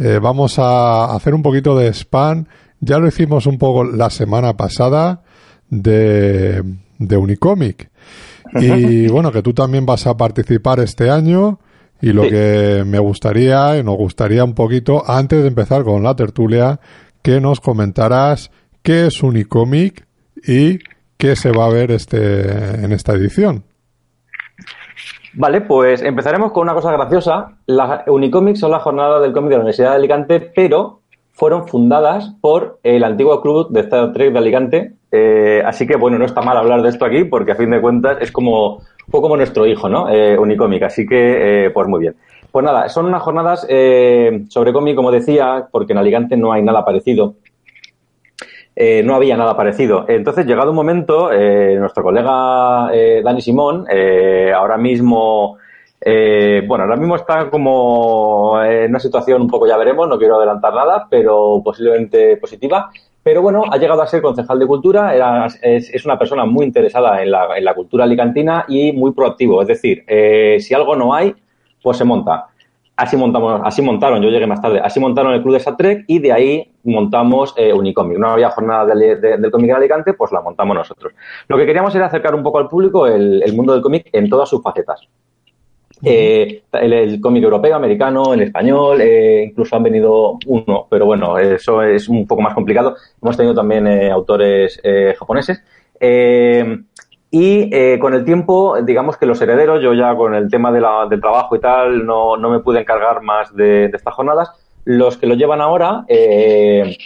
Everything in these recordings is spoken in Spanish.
eh, vamos a hacer un poquito de spam. Ya lo hicimos un poco la semana pasada de, de Unicomic. Y bueno, que tú también vas a participar este año. Y lo que me gustaría, y nos gustaría un poquito, antes de empezar con la tertulia, que nos comentaras qué es Unicomic y qué se va a ver este, en esta edición. Vale, pues empezaremos con una cosa graciosa. Las Unicomics son la jornada del cómic de la Universidad de Alicante, pero fueron fundadas por el antiguo club de Star Trek de Alicante. Eh, así que, bueno, no está mal hablar de esto aquí, porque a fin de cuentas es como, fue como nuestro hijo, ¿no? Eh, Unicomic. Así que, eh, pues muy bien. Pues nada, son unas jornadas sobre cómic, como decía, porque en Alicante no hay nada parecido. Eh, no había nada parecido. Entonces, llegado un momento, eh, nuestro colega eh, Dani Simón, ahora mismo, bueno, ahora mismo está como en una situación un poco, ya veremos, no quiero adelantar nada, pero posiblemente positiva. Pero bueno, ha llegado a ser concejal de cultura, era, es, una persona muy interesada en la, en la cultura alicantina y muy proactivo. Es decir, si algo no hay, pues se monta. Así montamos, así montaron, yo llegué más tarde, así montaron el club de Satrek y de ahí montamos eh, Unicomic. No había jornada del cómic en Alicante, pues la montamos nosotros. Lo que queríamos era acercar un poco al público el, mundo del cómic en todas sus facetas. Eh, el, cómic europeo, americano, en español, eh, incluso han venido uno, pero bueno, eso es un poco más complicado. Hemos tenido también eh, autores japoneses. Y eh, con el tiempo, digamos que los herederos, yo ya con el tema de la, del trabajo y tal, no, no me pude encargar más de, estas jornadas. Los que lo llevan ahora eh,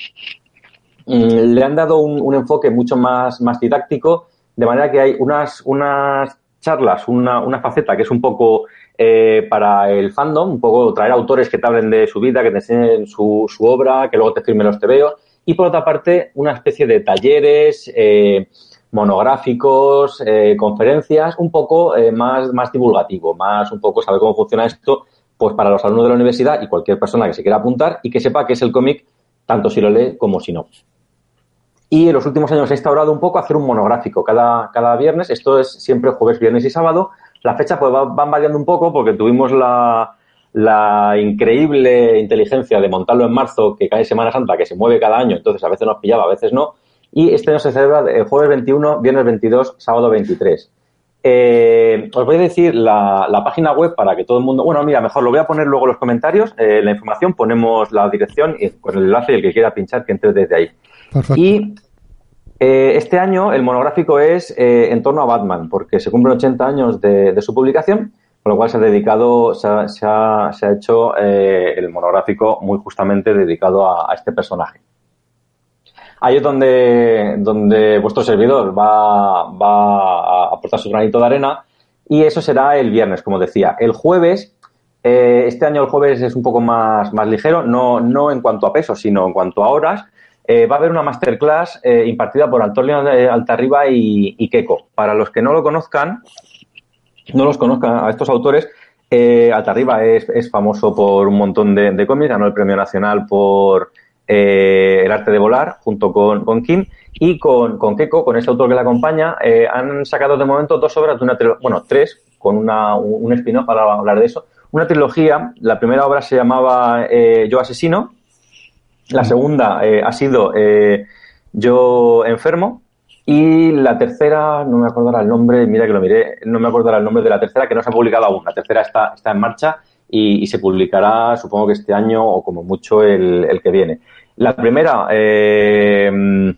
mm, le han dado un, enfoque mucho más, más didáctico, de manera que hay unas, unas charlas, una, una faceta que es un poco eh, para el fandom, un poco traer autores que te hablen de su vida, que te enseñen su, su obra, que luego te firmen los TVO. Y por otra parte, una especie de talleres, eh, monográficos, eh, conferencias, un poco eh, más, más divulgativo, más un poco saber cómo funciona esto, pues para los alumnos de la universidad y cualquier persona que se quiera apuntar y que sepa qué es el cómic, tanto si lo lee como si no. Y en los últimos años he instaurado un poco hacer un monográfico cada, cada viernes, esto es siempre jueves, viernes y sábado. Las fechas pues van variando un poco porque tuvimos la, la increíble inteligencia de montarlo en marzo, que cae Semana Santa, que se mueve cada año, entonces a veces nos pillaba, a veces no, y este año se celebra el jueves 21, viernes 22, sábado 23. Eh, os voy a decir la, página web para que todo el mundo. Bueno, mira, mejor lo voy a poner luego en los comentarios. Eh, la información, ponemos la dirección y con el enlace y el que quiera pinchar que entre desde ahí. Y eh, este año el monográfico es en torno a Batman, porque se cumplen 80 años de, su publicación, con lo cual se ha dedicado, se ha, hecho el monográfico muy justamente dedicado a este personaje. Ahí es donde, donde vuestro servidor va, va a aportar su granito de arena y eso será el viernes, como decía. El jueves, eh, este año el jueves es un poco más, más ligero, no, no en cuanto a peso, sino en cuanto a horas. Eh, va a haber una masterclass eh, impartida por Antonio Altarriba y, y Keiko. Para los que no lo conozcan, no los conozcan a estos autores, Altarriba es, es, famoso por un montón de cómics, ganó el premio nacional por eh, El arte de volar, junto con, con Kim, y con, con Keiko, con ese autor que le acompaña, eh, han sacado de momento dos obras de una bueno, tres, con una, un spin-off para hablar de eso. Una trilogía, la primera obra se llamaba eh, Yo asesino, la segunda ha sido Yo enfermo, y la tercera, no me acordará el nombre, mira que lo miré, no me acordará el nombre de la tercera, que no se ha publicado aún. La tercera está, está en marcha y, se publicará, supongo que este año o como mucho el, que viene. La primera eh,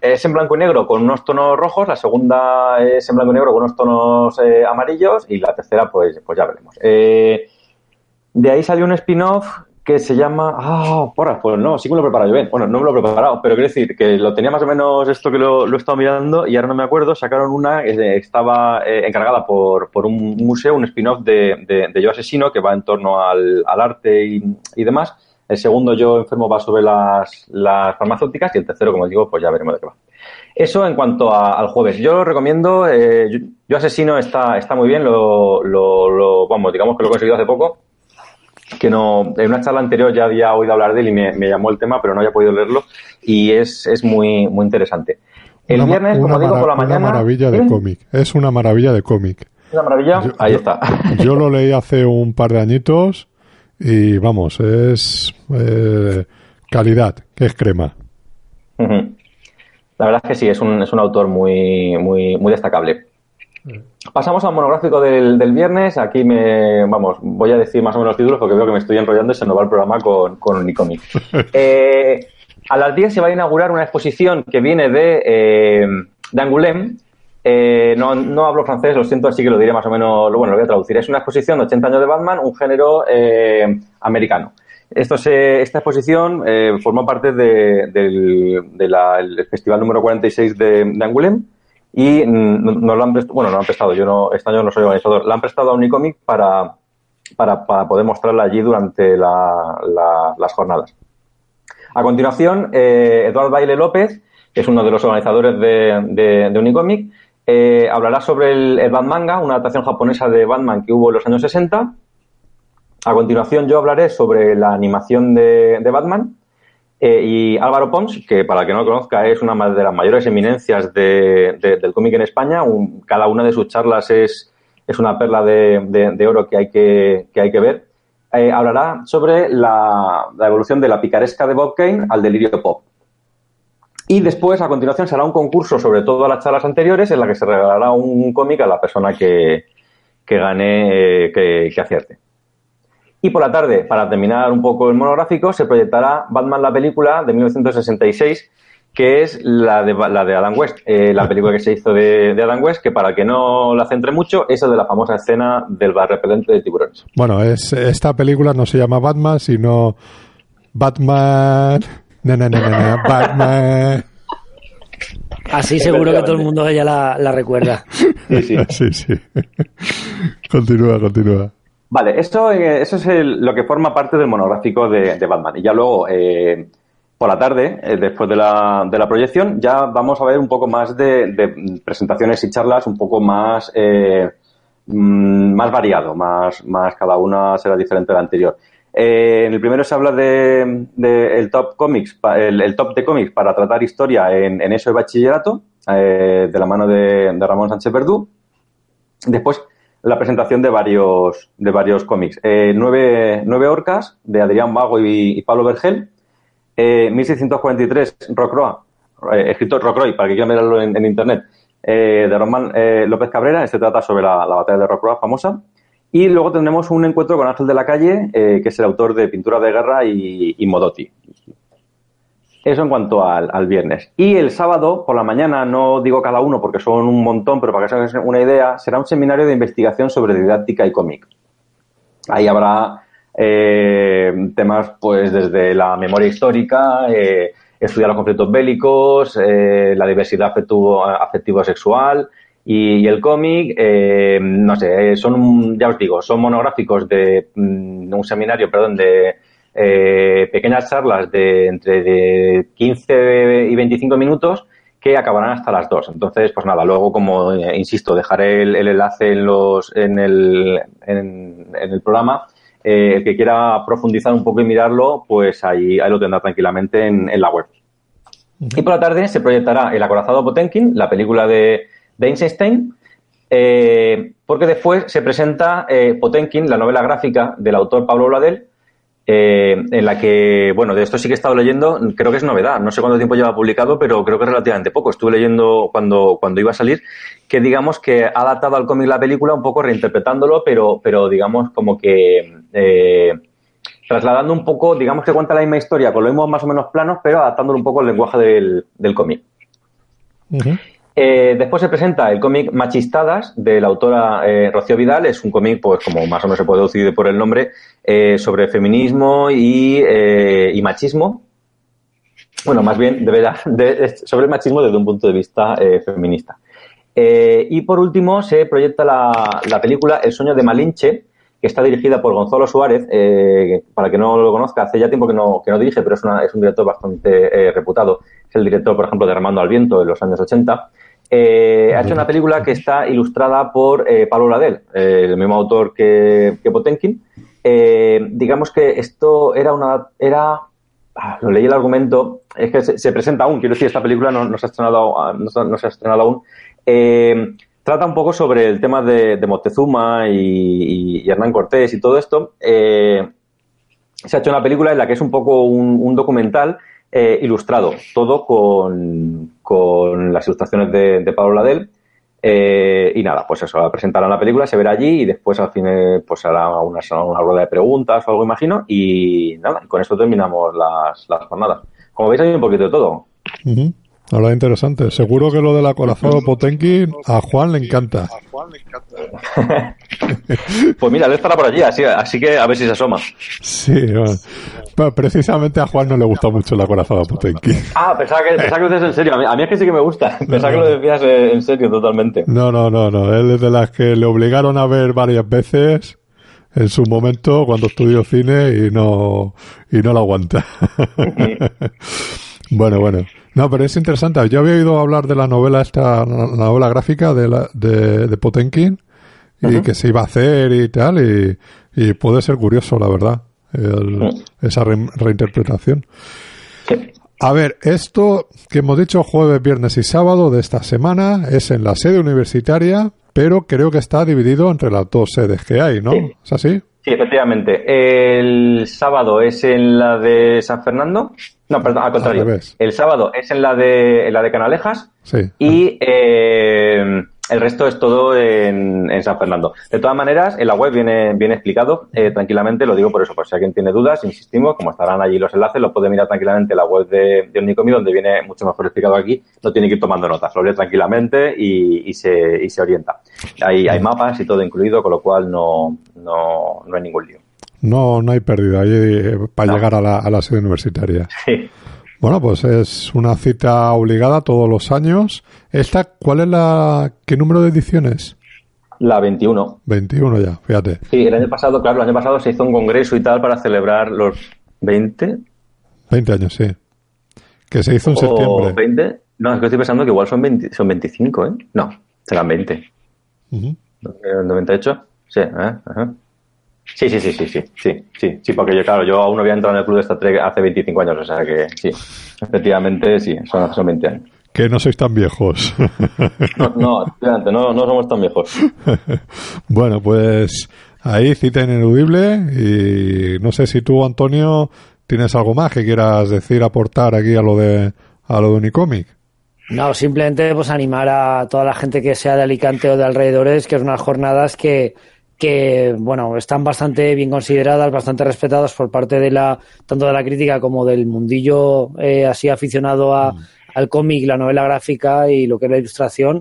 es en blanco y negro con unos tonos rojos, la segunda es en blanco y negro con unos tonos eh, amarillos y la tercera pues, pues ya veremos. Eh, de ahí salió un spin-off que se llama. Ah, porra, pues no, sí que me lo he preparado yo bien. Bueno, no me lo he preparado, pero quiero decir que lo tenía más o menos esto que lo, he estado mirando y ahora no me acuerdo. Sacaron una que estaba eh, encargada por, por, un museo, un spin-off de, de, Yo Asesino, que va en torno al, al arte y, y, demás. El segundo, Yo Enfermo, va sobre las, las farmacéuticas y el tercero, como digo, pues ya veremos de qué va. Eso en cuanto al jueves. Yo lo recomiendo. Eh, yo, Asesino está, está muy bien. Lo, lo, lo, vamos, digamos que lo he conseguido hace poco que no, en una charla anterior ya había oído hablar de él y me, llamó el tema, pero no había podido leerlo y es, es muy, muy interesante. El viernes, como digo, por la mañana. Una maravilla de cómic. Es una maravilla de cómic. Una maravilla, ahí está. Yo lo leí hace un par de añitos y vamos, es eh, calidad, que es crema. La verdad es que sí, es un, es un autor muy, muy, muy destacable. Pasamos al monográfico del, viernes. Aquí me, vamos, voy a decir más o menos los títulos porque veo que me estoy enrollando y se nos va el programa con, con Unicomic. Eh, a las 10 se va a inaugurar una exposición que viene de, eh, de Angoulême. Eh, no, no, hablo francés, lo siento, así que lo diré más o menos, bueno, lo voy a traducir. Es una exposición de 80 años de Batman, un género americano. Esto se, esta exposición formó parte de, del, festival número 46 de, de Angoulême y nos lo han prestado, bueno, lo han prestado, yo no, este año no soy organizador, la han prestado a Unicomic para, para, para poder mostrarla allí durante las jornadas. A continuación, eh, Eduardo Baile López, que es uno de los organizadores de, de, Unicomic, eh, hablará sobre el, el Batman Manga, una adaptación japonesa de Batman que hubo en los años 60. A continuación, yo hablaré sobre la animación de, de Batman. Eh, y Álvaro Pons, que para el que no lo conozca es una de las mayores eminencias del cómic en España, cada una de sus charlas es, es una perla de, oro que hay que, hay que ver, eh, hablará sobre la, evolución de la picaresca de Bob Kane al delirio pop. Y después, a continuación, será un concurso sobre todas las charlas anteriores en la que se regalará un cómic a la persona que, gane, eh, que, que acierte. Y por la tarde, para terminar un poco el monográfico, se proyectará Batman la película de 1966, que es la de, la de Adam West, eh, la película que se hizo de, Adam West, que para que no la centre mucho, es la de la famosa escena del bar repelente de tiburones. Bueno, es, esta película no se llama Batman, sino Batman... Batman... Así seguro que todo el mundo ya la, la recuerda. Sí, sí. sí, sí. continúa, continúa. Vale, eso, eh, eso es lo que forma parte del monográfico de, Batman. Y ya luego, eh, por la tarde, eh, después de la, de la, proyección, ya vamos a ver un poco más de, presentaciones y charlas, un poco más, mm, más variado, más, más cada una será diferente de la anterior. en el primero se habla de, el top comics, el, top de cómics para tratar historia en, en eso de bachillerato, de la mano de, de Ramón Sánchez Verdú. Después la presentación de varios, de varios cómics. Eh, nueve, nueve orcas de Adrián Mago y, Pablo Vergel. Eh, 1643, Rocroa, eh, escrito Rocroy, para que quieran verlo en, internet, eh, de Román eh, López Cabrera. Este trata sobre la, batalla de Rocroa famosa. Y luego tendremos un encuentro con Ángel de la Calle, que es el autor de Pintura de Guerra y, y Modotti. Eso en cuanto al, viernes. Y el sábado, por la mañana, no digo cada uno porque son un montón, pero para que se hagan una idea, será un seminario de investigación sobre didáctica y cómic. Ahí habrá eh, temas, pues, desde la memoria histórica, eh, estudiar los conflictos bélicos, eh, la diversidad afectivo-sexual y, el cómic, no sé, son, ya os digo, son monográficos de, mm, un seminario, perdón, de eh, pequeñas charlas de entre de 15 y 25 minutos que acabarán hasta las 2. Entonces, pues nada, luego, como eh, insisto, dejaré el, enlace en, los, en, el, en, el programa. Eh, el que quiera profundizar un poco y mirarlo, pues ahí, ahí lo tendrá tranquilamente en, la web. Y por la tarde se proyectará El acorazado Potenkin, la película de, de Einstein, porque después se presenta Potenkin, la novela gráfica del autor Pablo Bladel, eh, en la que, bueno, de esto sí que he estado leyendo, creo que es novedad, no sé cuánto tiempo lleva publicado, pero creo que es relativamente poco. Estuve leyendo cuando, cuando iba a salir, que digamos que ha adaptado al cómic la película un poco reinterpretándolo, pero, pero digamos como que eh, trasladando un poco, digamos que cuenta la misma historia con los mismos más o menos planos, pero adaptándolo un poco al lenguaje del, del cómic. Eh, después se presenta el cómic Machistadas de la autora eh, Rocío Vidal. Es un cómic, pues como más o menos se puede deducir por el nombre, eh, sobre feminismo y, machismo. Bueno, más bien de, sobre el machismo desde un punto de vista feminista. y por último se proyecta la, la, película El sueño de Malinche, que está dirigida por Gonzalo Suárez. para que no lo conozca, hace ya tiempo que no, que no dirige, pero es, una, un director bastante reputado. Es el director, por ejemplo, de Armando al Viento en los años 80. Eh, ha hecho una película que está ilustrada por eh, Pablo Ladel, eh, el mismo autor que, que Potenkin. digamos que esto era una. era ah, Lo leí el argumento, es que se, presenta aún, quiero decir, esta película no, se, ha estrenado, ah, no, se ha estrenado aún. trata un poco sobre el tema de, de Moctezuma y, Hernán Cortés y todo esto. se ha hecho una película en la que es un poco un documental eh, ilustrado, todo con, con las ilustraciones de, Pablo Ladel. Eh, y nada, pues eso, presentarán la película, se verá allí y después al fin pues hará una, una rueda de preguntas o algo, imagino. Y nada, con esto terminamos las, las jornadas. Como veis, hay un poquito de todo. Habla interesante. Seguro que lo del acorazado Potenkin a Juan le encanta. A Juan le encanta. pues mira, él estará por allí, así, así que a ver si se asoma. Sí, bueno. precisamente a Juan no le gusta mucho el acorazado Potenkin. Ah, pensaba que, pensaba que lo decías en serio. A mí, es que sí que me gusta. Pensaba que lo decías en serio totalmente. No, no, no, no. Él es de las que le obligaron a ver varias veces en su momento cuando estudió cine y no, y no lo aguanta. bueno, bueno. No, pero es interesante. Yo había oído hablar de la novela esta, la novela gráfica de, la, de, de Potenkin y que se iba a hacer y tal y, y puede ser curioso, la verdad, esa reinterpretación. A ver, esto que hemos dicho jueves, viernes y sábado de esta semana es en la sede universitaria, pero creo que está dividido entre las dos sedes que hay, ¿no? ¿Es así? Sí, efectivamente. El sábado es en la de San Fernando. No, perdón, al contrario. el sábado es en la de, en la de Canalejas. Sí. Y eh, el resto es todo en, San Fernando. De todas maneras, en la web viene, viene explicado eh, tranquilamente, lo digo por eso, por si alguien tiene dudas, insistimos, como estarán allí los enlaces, lo puede mirar tranquilamente en la web de, de Omnicomi, donde viene mucho mejor explicado aquí, no tiene que ir tomando notas, lo lee tranquilamente y, y, se, y se orienta. Hay, hay mapas y todo incluido, con lo cual no, no, no hay ningún lío. No, no hay pérdida ahí eh, para llegar a la, a la sede universitaria. Sí. Bueno, pues es una cita obligada todos los años. ¿Esta cuál es la... qué número de ediciones? La 21. 21 ya, fíjate. Sí, el año pasado, claro, el año pasado se hizo un congreso y tal para celebrar los 20. 20 años, sí. Que se hizo en septiembre. 20. No, es que estoy pensando que igual son, 20, son 25, ¿eh? No, serán 20. Uh 98, sí, ¿eh? Ajá. Sí, sí, sí, sí, sí, sí, sí, sí, porque yo, claro, yo aún no había entrado en el club de esta Trek hace 25 años, o sea que sí, efectivamente sí, son, son 20 años. Que no sois tan viejos. No, no, no, no somos tan viejos. bueno, pues ahí cita ineludible y no sé si tú, Antonio, tienes algo más que quieras decir, aportar aquí a lo de, a lo de Unicomic. No, simplemente pues animar a toda la gente que sea de Alicante o de alrededores, que es unas jornadas que, que bueno están bastante bien consideradas, bastante respetadas por parte de la tanto de la crítica como del mundillo eh, así aficionado a, mm. al cómic, la novela gráfica y lo que es la ilustración,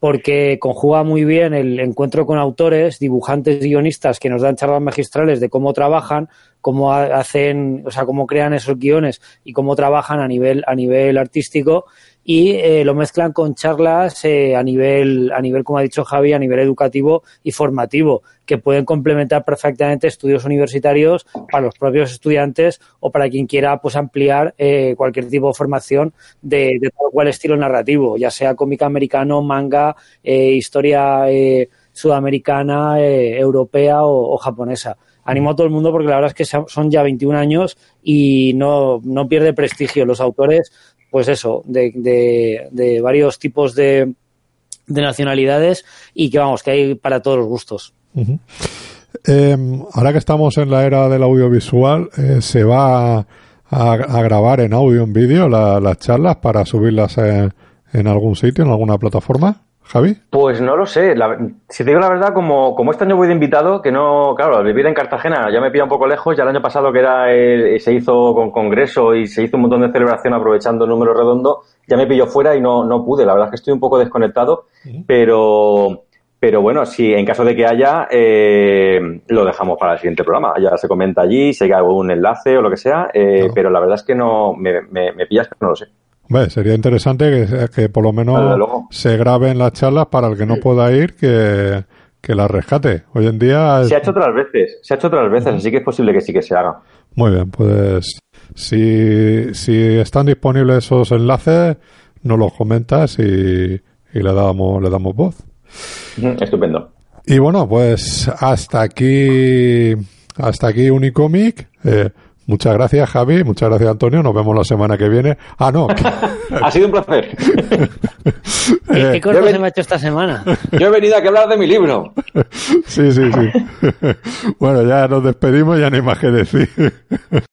porque conjuga muy bien el encuentro con autores, dibujantes, guionistas que nos dan charlas magistrales de cómo trabajan, cómo hacen, o sea, cómo crean esos guiones y cómo trabajan a nivel a nivel artístico y eh, lo mezclan con charlas eh, a nivel, a nivel, como ha dicho Javi, a nivel educativo y formativo, que pueden complementar perfectamente estudios universitarios para los propios estudiantes o para quien quiera pues ampliar eh, cualquier tipo de formación de, de cual estilo narrativo, ya sea cómic americano, manga, historia sudamericana, europea o, japonesa animo a todo el mundo porque la verdad es que son ya 21 años y no, no pierde prestigio. Los autores pues eso, de, de, varios tipos de, de, nacionalidades y que vamos, que hay para todos los gustos. Em, ahora que estamos en la era del audiovisual, eh, ¿se va a, grabar en audio, en vídeo las charlas para subirlas en, algún sitio, en alguna plataforma? Javi? Pues no lo sé. si te digo la verdad, como, como este año voy de invitado, que no, claro, al vivir en Cartagena ya me pilla un poco lejos. Ya el año pasado que era se hizo con congreso y se hizo un montón de celebración aprovechando el número redondo, ya me pilló fuera y no, no pude. La verdad es que estoy un poco desconectado, pero, pero bueno, si en caso de que haya, eh, lo dejamos para el siguiente programa. Ya se comenta allí, si hay algún enlace o lo que sea, eh, pero la verdad es que no me, me, me pillas que no lo sé sería interesante que, por lo menos se graben las charlas para el que no pueda ir, que, que la rescate. Hoy en día... Se ha hecho otras veces, se ha hecho otras veces, así que es posible que sí que se haga. Muy bien, pues si, si están disponibles esos enlaces, nos los comentas y, y le, damos, le damos voz. Estupendo. Y bueno, pues hasta aquí, hasta aquí Unicomic. Eh, Muchas gracias, Javi. Muchas gracias, Antonio. Nos vemos la semana que viene. Ah, no. ha sido un placer. ¿Qué, qué corto se me ha hecho esta semana? Yo he venido aquí a hablar de mi libro. sí, sí, sí. bueno, ya nos despedimos, ya no hay más que decir.